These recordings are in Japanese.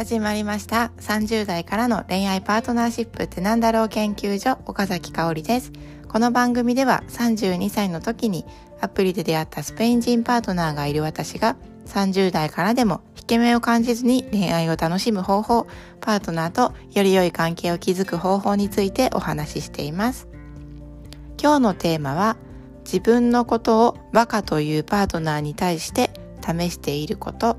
始まりました。30代からの恋愛パートナーシップってなんだろう研究所岡崎香織です。この番組では32歳の時にアプリで出会ったスペイン人パートナーがいる私が30代からでも引け目を感じずに恋愛を楽しむ方法パートナーとより良い関係を築く方法についてお話ししています。今日のテーマは自分のことをバカというパートナーに対して試していること。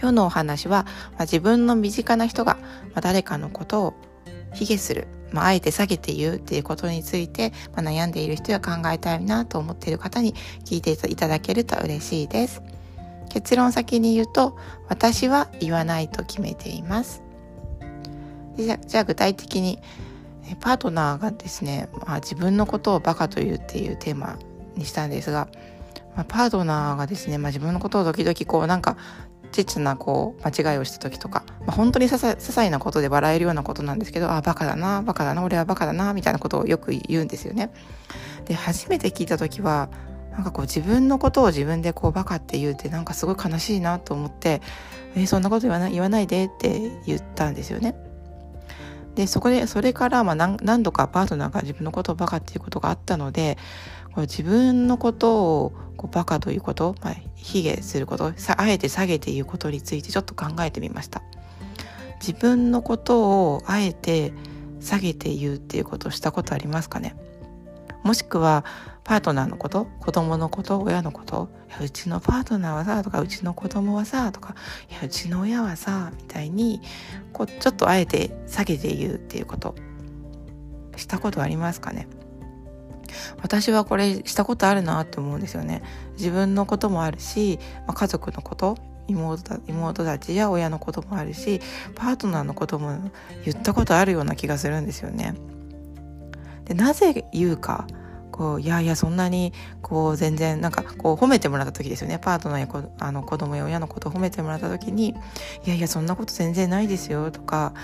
今日のお話は、まあ、自分の身近な人が、まあ、誰かのことを卑下する、まあ、あえて下げて言うっていうことについて、まあ、悩んでいる人や考えたいなと思っている方に聞いていただけると嬉しいです。結論先に言うと、私は言わないと決めています。じゃじゃあ具体的に、パートナーがですね、まあ、自分のことをバカと言うっていうテーマにしたんですが、パートナーがですね、まあ、自分のことを時々こうなんかちっちゃなこう間違いをした時とか、まあ、本当に些細なことで笑えるようなことなんですけどあバカだなバカだな俺はバカだなみたいなことをよく言うんですよね。で初めて聞いた時はなんかこう自分のことを自分でこうバカって言うってなんかすごい悲しいなと思って「えー、そんなこと言わない言わないで」って言ったんですよね。でそこでそれからまあ何何度かパートナーが自分のことをバカっていうことがあったのでこ自分のことをこうバカということ、まあ、卑下することあえて下げて言うことについてちょっと考えてみました。自分のことをあえて下げて言うっていうことをしたことありますかね？もしくはパートナーのこと子供のこと親のこといやうちのパートナーはさとかうちの子供はさとかいやうちの親はさみたいにこうちょっとあえて下げて言うっていうこと。したことありますかね？私はこれしたことあるなって思うんですよね。自分のこともあるし、まあ、家族のこと妹妹たちや親のこともあるしパートナーのことも言ったことあるような気がするんですよね。でなぜ言うかこういやいやそんなにこう全然なんかこう褒めてもらった時ですよね。パートナーやこあの子供や親のことを褒めてもらった時に「いやいやそんなこと全然ないですよ」とか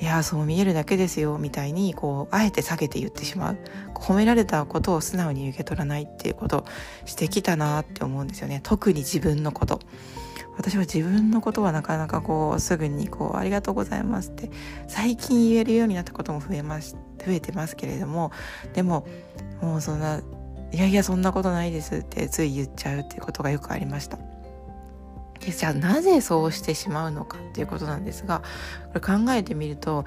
いやそう見えるだけですよみたいにこうあえて下げて言ってしまう。褒められたことを素直に受け取らないっていうことをしてきたなって思うんですよね。特に自分のこと。私は自分のことはなかなかこうすぐにこうありがとうございますって最近言えるようになったことも増えまし増えてますけれどもでももうそんないやいやそんなことないですってつい言っちゃうっていうことがよくありました。でじゃあなぜそうしてしまうのかっていうことなんですがこれ考えてみると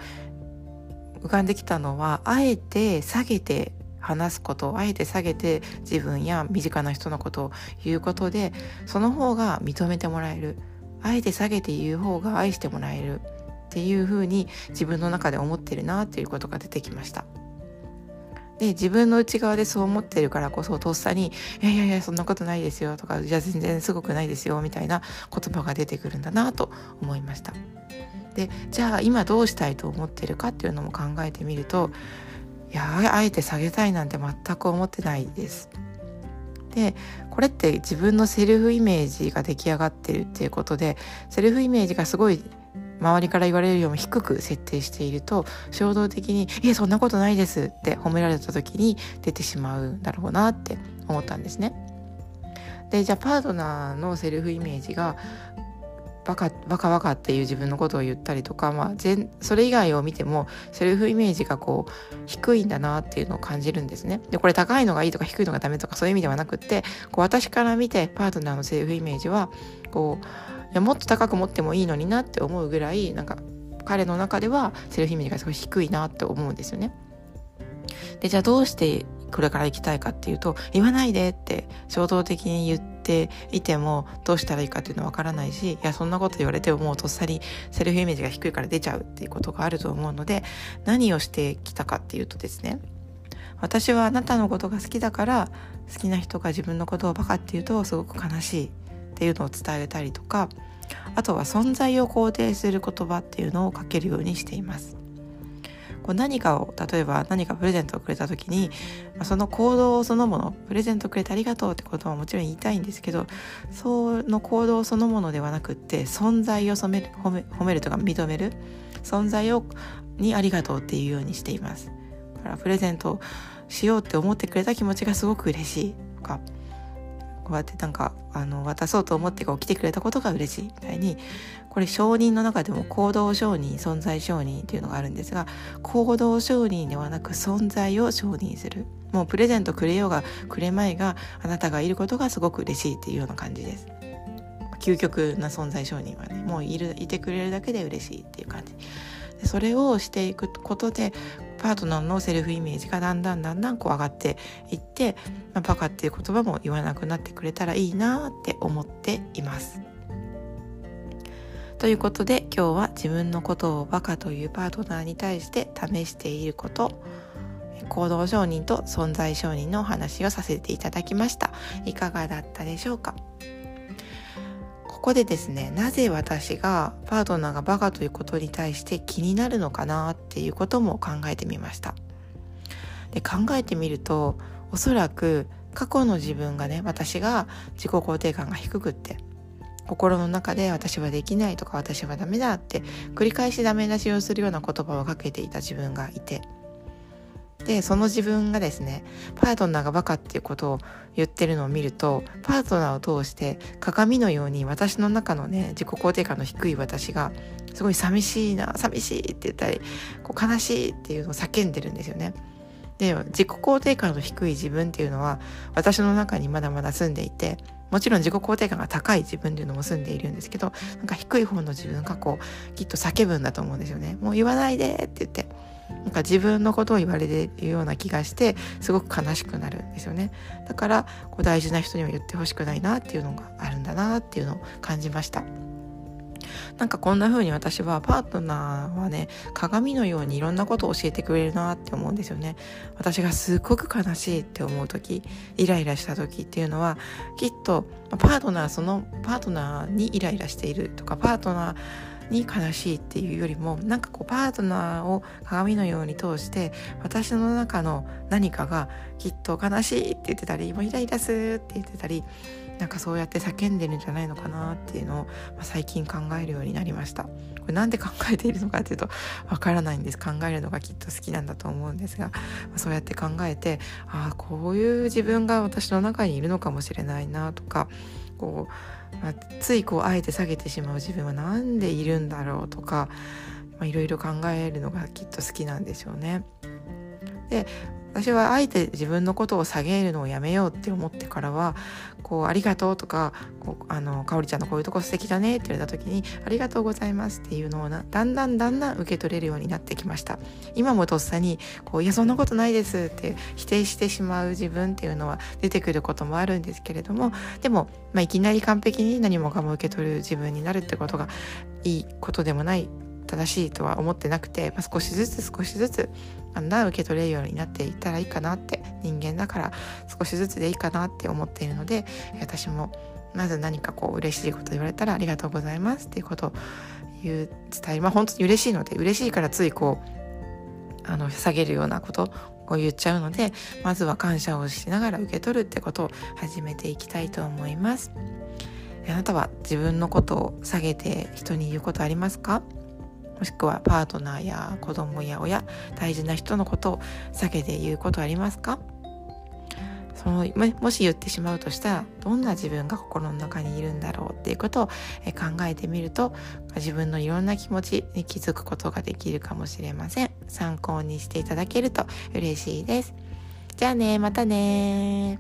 浮かんできたのはあえて下げて話すことをあえて下げて自分や身近な人のことを言うことでその方が認めてもらえるあえて下げて言う方が愛してもらえるっていうふうに自分の中で思ってるなっていうことが出てきました。で自分の内側でそう思ってるからこそとっさに「いやいやいやそんなことないですよ」とか「じゃあ全然すごくないですよ」みたいな言葉が出てくるんだなと思いました。でじゃあ今どうしたいと思ってるかっていうのも考えてみるといやあえて下げたいなんて全く思ってないです。でこれって自分のセルフイメージが出来上がってるっていうことでセルフイメージがすごい周りから言われるよりも低く設定していると衝動的に「いやそんなことないです」って褒められた時に出てしまうんだろうなって思ったんですね。でじゃあパートナーのセルフイメージがバカバカバカっていう自分のことを言ったりとか、まあ、全それ以外を見てもセルフイメージがこう低いんだなっていうのを感じるんですね。でこれ高いのがいいとか低いのがダメとかそういう意味ではなくってこう私から見てパートナーのセルフイメージはこういやもっと高く持ってもいいのになって思うぐらいなんか彼の中ではセルフイメージがすごい低いなって思うんですよね。でじゃあどうしてこれから行きたいかっていうと言わないでって衝動的に言ってていてもどうしたらいいかっていうのはわからないしいやそんなこと言われてももうとっさにセルフイメージが低いから出ちゃうっていうことがあると思うので何をしてきたかっていうとですね私はあなたのことが好きだから好きな人が自分のことをバカって言うとすごく悲しいっていうのを伝えたりとかあとは存在を肯定する言葉っていうのをかけるようにしています。こう何かを例えば何かプレゼントをくれた時にその行動そのものプレゼントくれてありがとうってことはもちろん言いたいんですけどその行動そのものではなくって存在を褒める褒め褒めるとか認める存在をにありがとうっていうようにしています。だからプレゼントしようって思ってくれた気持ちがすごく嬉しいとかこうやってなんかあの渡そうと思ってこう来てくれたことが嬉しいみたいにこれ承認の中でも行動承認存在承認っていうのがあるんですが行動承認ではなく存在を承認する。もうプレゼントくれようがくれまいがあなたがいることがすごく嬉しいっていうような感じです。究極な存在承認はねもういるいてくれるだけで嬉しいっていう感じ。それをしていくことでパートナーのセルフイメージがだんだんだんだんこう上がっていって、まあ、バカっていう言葉も言わなくなってくれたらいいなって思っています。ということで今日は自分のことをバカというパートナーに対して試していること行動承認と存在承認のお話をさせていただきました。いかがだったでしょうか？ここでですねなぜ私がパートナーがバカということに対して気になるのかなっていうことも考えてみました。で考えてみるとおそらく過去の自分がね私が自己肯定感が低くって心の中で私はできないとか私はダメだって繰り返しダメ出しをするような言葉をかけていた自分がいてでその自分がですねパートナーがバカっていうことを言ってるのを見るとパートナーを通して鏡のように私の中のね自己肯定感の低い私がすごい寂しいな寂しいって言ったりこう悲しいっていうのを叫んでるんですよね。で自己肯定感の低い自分っていうのは私の中にまだまだ住んでいてもちろん自己肯定感が高い自分っていうのも住んでいるんですけどなんか低い方の自分がこうきっと叫ぶんだと思うんですよね。もう言わないでって言ってなんか自分のことを言われているような気がしてすごく悲しくなるんですよねだからこう大事な人には言ってほしくないなっていうのがあるんだなっていうのを感じましたなんかこんな風に私はパートナーはね鏡のようにいろんなことを教えてくれるなって思うんですよね。私がすっごく悲しいって思う時イライラした時っていうのはきっとパートナーそのパートナーにイライラしているとかパートナーに悲しいっていうよりもなんかこうパートナーを鏡のように通して私の中の何かがきっと悲しいって言ってたりもうイライラするって言ってたりなんかそうやって叫んでるんじゃないのかなっていうのを、まあ、最近考えるようになりましたこれなんで考えているのかっていうとわからないんです考えるのがきっと好きなんだと思うんですが、まあ、そうやって考えてああこういう自分が私の中にいるのかもしれないなとかこう、まあ、ついこうあえて下げてしまう自分は何でいるんだろうとかいろいろ考えるのがきっと好きなんでしょうね。で私はあえて自分のことを下げるのをやめようって思ってからはこうありがとうとかこうあのかおりちゃんのこういうとこ素敵だねって言われた時にありがとうございますっていうのをだんだんだんだん受け取れるようになってきました。今もとっさにこういやそんなことないですって否定してしまう自分っていうのは出てくることもあるんですけれどもでも、まあ、いきなり完璧に何もかも受け取る自分になるってことがいいことでもない正しいとは思ってなくて、まあ、少しずつ少しずつだんだん受け取れるようになっていったらいいかなって人間だから少しずつでいいかなって思っているので私もまず何かこう嬉しいこと言われたらありがとうございますっていうことを言う伝えまあ本当に嬉しいので嬉しいからついこうあの下げるようなことを言っちゃうのでまずは感謝をしながら受け取るってことを始めていきたいと思いますあなたは自分のことを下げて人に言うことありますか？もしくはパートナーや子供や親大事な人のことを避けて言うことありますか？そのもし言ってしまうとしたらどんな自分が心の中にいるんだろうっていうことを考えてみると自分のいろんな気持ちに気づくことができるかもしれません。参考にしていただけると嬉しいです。じゃあねまたね